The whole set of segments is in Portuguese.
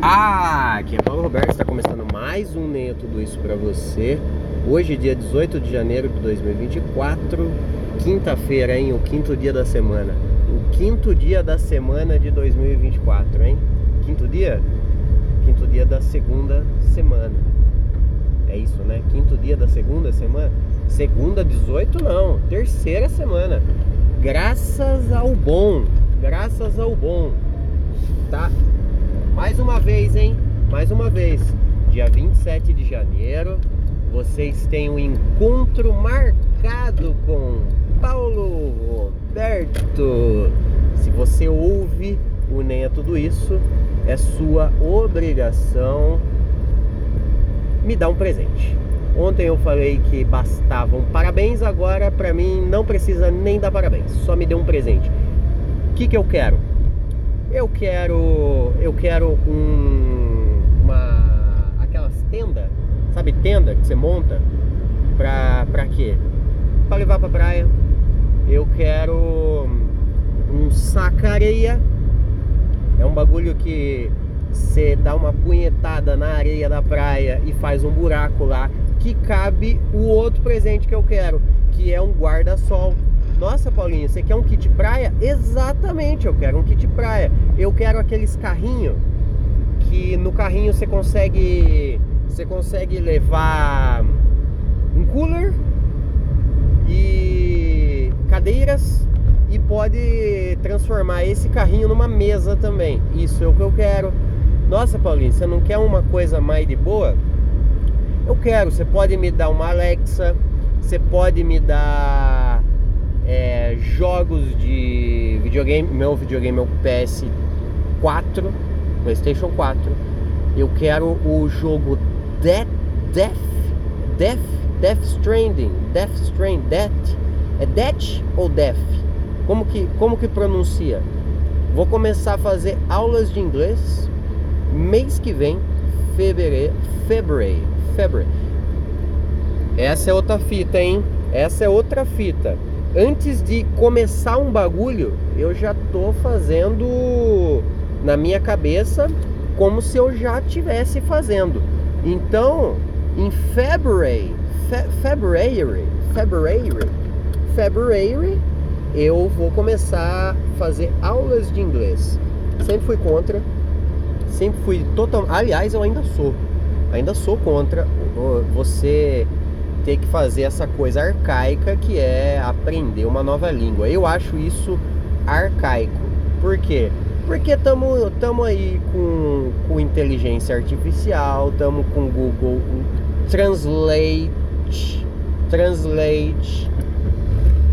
Ah, aqui é Paulo Roberto, está começando mais um Nem Tudo Isso para você. Hoje, dia 18 de janeiro de 2024, quinta-feira, hein? O quinto dia da semana. O quinto dia da semana de 2024, hein? Quinto dia? Quinto dia da segunda semana. É isso, né? Quinto dia da segunda semana. Segunda, 18 não. Terceira semana. Graças ao bom. Graças ao bom. Tá? Mais uma vez, hein? Mais uma vez. Dia 27 de janeiro, vocês têm um encontro marcado com Paulo Roberto. Se você ouve o Nem é Tudo Isso, é sua obrigação me dar um presente. Ontem eu falei que bastavam parabéns, agora para mim não precisa nem dar parabéns, só me dê um presente. O que, que eu quero? Eu quero, eu quero um, uma, aquelas tenda, sabe tenda que você monta pra, pra quê? Pra levar pra praia. Eu quero um sacareia. É um bagulho que você dá uma punhetada na areia da praia e faz um buraco lá que cabe o outro presente que eu quero, que é um guarda-sol. Nossa, Paulinho, você quer um kit praia? Exatamente, eu quero um kit praia. Eu quero aqueles carrinhos que no carrinho você consegue você consegue levar um cooler e cadeiras e pode transformar esse carrinho numa mesa também. Isso é o que eu quero. Nossa, Paulinho, você não quer uma coisa mais de boa? Eu quero. Você pode me dar uma Alexa, você pode me dar é, jogos de videogame. Meu videogame é o PS4, PlayStation 4. Eu quero o jogo Death, Death, Death, Death Stranding, Death Stranding, Death. É Death ou Death? Como que, como que pronuncia? Vou começar a fazer aulas de inglês mês que vem, fevereiro, fevereiro, fevereiro. Essa é outra fita, hein? Essa é outra fita antes de começar um bagulho, eu já tô fazendo na minha cabeça como se eu já tivesse fazendo. Então, em February, fe, February, February, February, eu vou começar a fazer aulas de inglês. Sempre fui contra, sempre fui total, aliás, eu ainda sou. Ainda sou contra você ter que fazer essa coisa arcaica que é aprender uma nova língua. Eu acho isso arcaico. Por quê? Porque estamos tamo aí com, com inteligência artificial, estamos com Google Translate, Translate.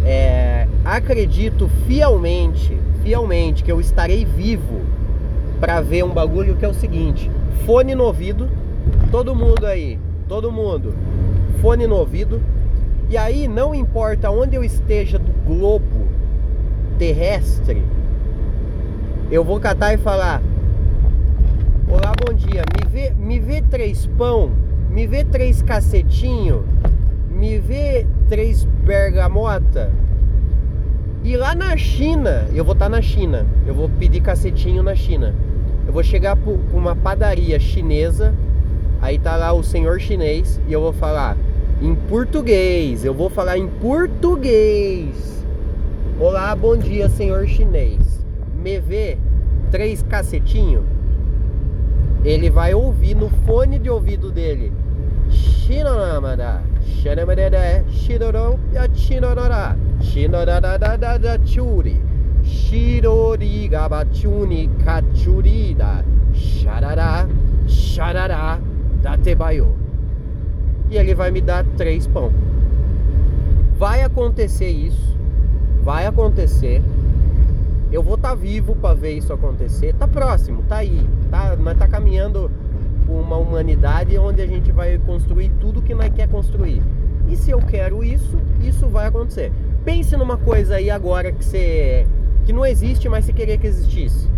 É, acredito fielmente, fielmente que eu estarei vivo para ver um bagulho que é o seguinte: fone no ouvido, todo mundo aí, todo mundo fone no ouvido. E aí, não importa onde eu esteja do globo terrestre, eu vou catar e falar: Olá, bom dia. Me vê, me vê três pão, me vê três cacetinho, me vê três bergamota. E lá na China, eu vou estar tá na China, eu vou pedir cacetinho na China. Eu vou chegar para uma padaria chinesa, aí tá lá o senhor chinês e eu vou falar: em português. Eu vou falar em português. Olá, bom dia, senhor chinês. Me vê três cacetinho? Ele vai ouvir no fone de ouvido dele. Shinonamada, Shanamadada, Shidoro, Yachinorora, Shinorada Churi, Shirori Gabachuni Kachurida, Sharara, Sharara, Datebayo e ele vai me dar três pão. Vai acontecer isso, vai acontecer. Eu vou estar tá vivo para ver isso acontecer. Tá próximo, tá aí, tá, nós tá caminhando uma humanidade onde a gente vai construir tudo que nós quer construir. E se eu quero isso, isso vai acontecer. Pense numa coisa aí agora que você que não existe, mas você queria que existisse.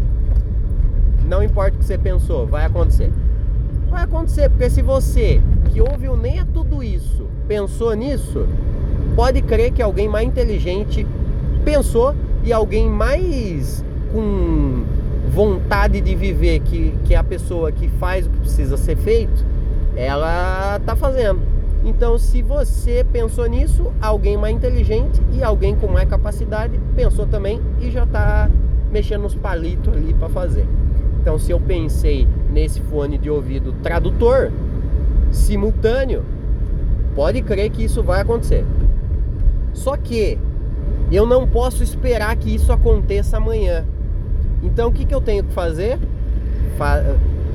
Não importa o que você pensou, vai acontecer. Vai acontecer, porque se você que ouviu nem a tudo isso pensou nisso, pode crer que alguém mais inteligente pensou e alguém mais com vontade de viver que, que a pessoa que faz o que precisa ser feito, ela tá fazendo. Então, se você pensou nisso, alguém mais inteligente e alguém com mais capacidade pensou também e já está mexendo nos palitos ali para fazer. Então, se eu pensei nesse fone de ouvido tradutor simultâneo, pode crer que isso vai acontecer. Só que eu não posso esperar que isso aconteça amanhã. Então, o que, que eu tenho que fazer? Fa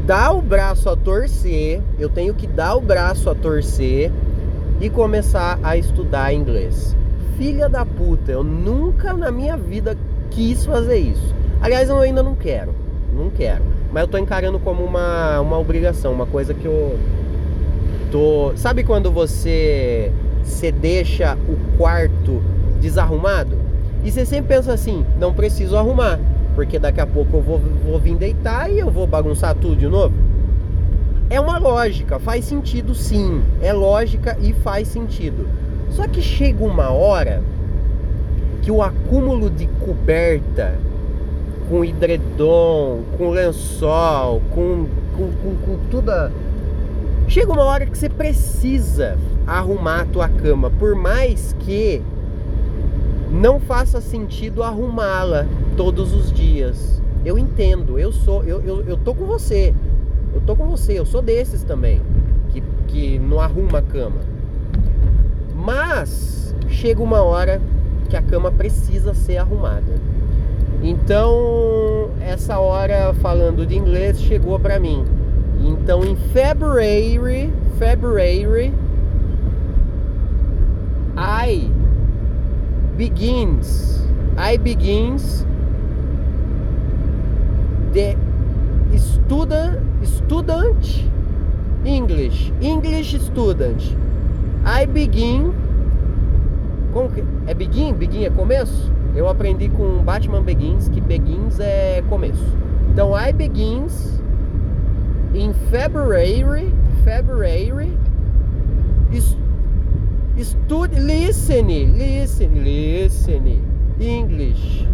dar o braço a torcer, eu tenho que dar o braço a torcer e começar a estudar inglês. Filha da puta, eu nunca na minha vida quis fazer isso. Aliás, eu ainda não quero, não quero. Mas eu tô encarando como uma, uma obrigação, uma coisa que eu tô. Sabe quando você você deixa o quarto desarrumado? E você sempre pensa assim, não preciso arrumar porque daqui a pouco eu vou, vou vir deitar e eu vou bagunçar tudo de novo. É uma lógica, faz sentido sim. É lógica e faz sentido. Só que chega uma hora que o acúmulo de coberta com hidredom, com lençol, com, com, com, com. Chega uma hora que você precisa arrumar a tua cama, por mais que não faça sentido arrumá-la todos os dias. Eu entendo, eu sou, eu, eu, eu tô com você. Eu tô com você, eu sou desses também. Que, que não arruma a cama. Mas chega uma hora que a cama precisa ser arrumada. Então, essa hora falando de inglês chegou para mim. Então, em February, February, I begins, I begins the student, student English, English student. I begin. Como que, é begin? Begin é começo? Eu aprendi com Batman Begins que Begins é começo. Então I begins in February, February. Study, listen, listen, listen. English.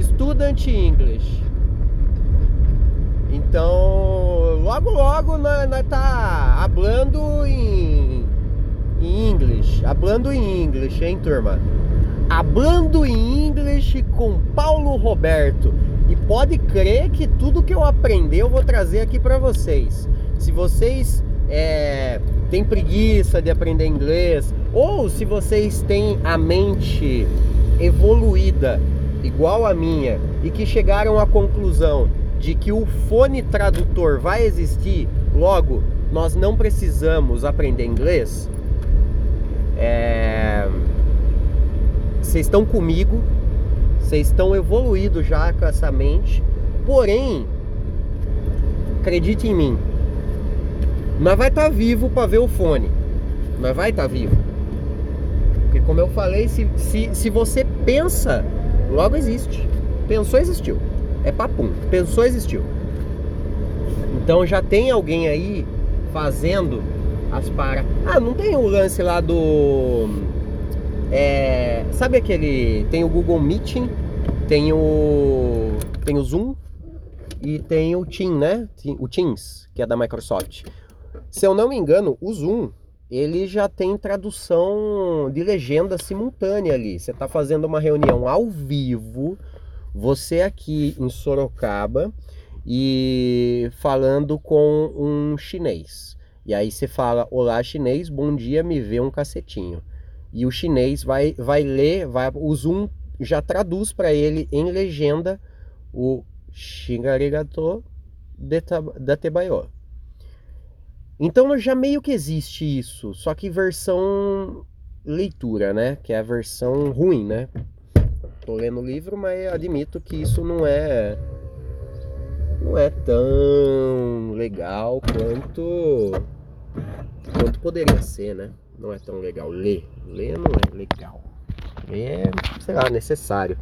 Student English. Então, logo logo nós, nós tá hablando em, em inglês, hablando em inglês, hein, turma? Hablando em inglês com Paulo Roberto. Pode crer que tudo que eu aprendi eu vou trazer aqui para vocês. Se vocês é, têm preguiça de aprender inglês, ou se vocês têm a mente evoluída igual a minha e que chegaram à conclusão de que o fone tradutor vai existir, logo nós não precisamos aprender inglês. É... Vocês estão comigo, vocês estão evoluídos já com essa mente, porém, acredite em mim, nós vai estar tá vivo para ver o fone, nós vai estar tá vivo. Porque como eu falei, se, se, se você pensa, logo existe. Pensou, existiu. É papum. Pensou, existiu. Então já tem alguém aí fazendo as para. Ah, não tem o lance lá do. É, sabe aquele. Tem o Google Meeting, tem o. Tem o Zoom e tem o Team, né? O Teams, que é da Microsoft. Se eu não me engano, o Zoom ele já tem tradução de legenda simultânea ali. Você está fazendo uma reunião ao vivo você aqui em Sorocaba e falando com um chinês. E aí você fala: Olá, chinês, bom dia, me vê um cacetinho. E o chinês vai, vai ler, vai, o Zoom já traduz para ele em legenda o Xingarigato da Tebayo. Então já meio que existe isso, só que versão leitura, né? Que é a versão ruim, né? tô lendo o livro, mas admito que isso não é não é tão legal quanto quanto poderia ser, né? Não é tão legal ler, ler não é legal, é sei lá necessário.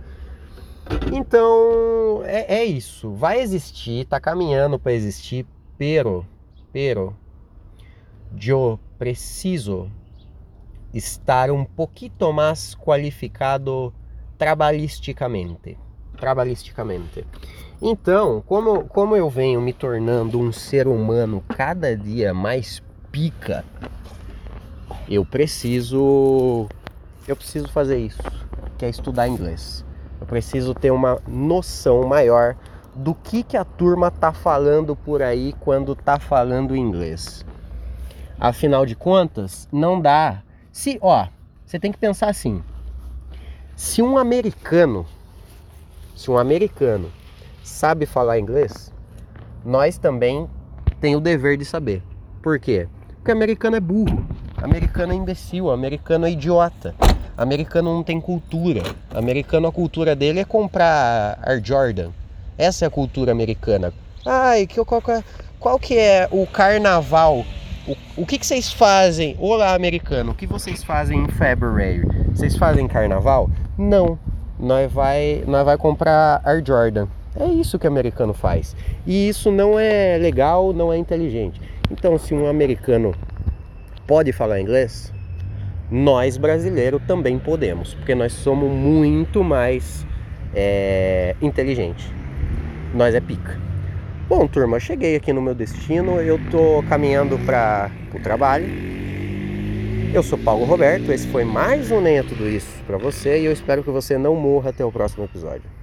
Então é, é isso, vai existir, tá caminhando para existir, pero, pero, eu preciso estar um pouquinho mais qualificado trabalhisticamente. trabalhisticamente. Então, como, como eu venho me tornando um ser humano cada dia mais pica, eu preciso eu preciso fazer isso, que é estudar inglês. Eu preciso ter uma noção maior do que que a turma tá falando por aí quando tá falando inglês. Afinal de contas, não dá. Se, ó, você tem que pensar assim. Se um americano, se um americano sabe falar inglês, nós também tem o dever de saber. Por quê? Porque americano é burro, americano é imbecil, americano é idiota. Americano não tem cultura. Americano a cultura dele é comprar Air Jordan. Essa é a cultura americana. Ai, que, qual, qual que é o carnaval? O, o que, que vocês fazem? Olá, americano, o que vocês fazem em February? Vocês fazem carnaval? Não. Nós vai, nós vai comprar Air Jordan. É isso que o americano faz. E isso não é legal, não é inteligente. Então, se um americano pode falar inglês, nós brasileiros também podemos, porque nós somos muito mais é, inteligentes. Nós é pica. Bom, turma, cheguei aqui no meu destino, eu tô caminhando para o trabalho. Eu sou Paulo Roberto, esse foi mais um Nem é Tudo Isso para você e eu espero que você não morra até o próximo episódio.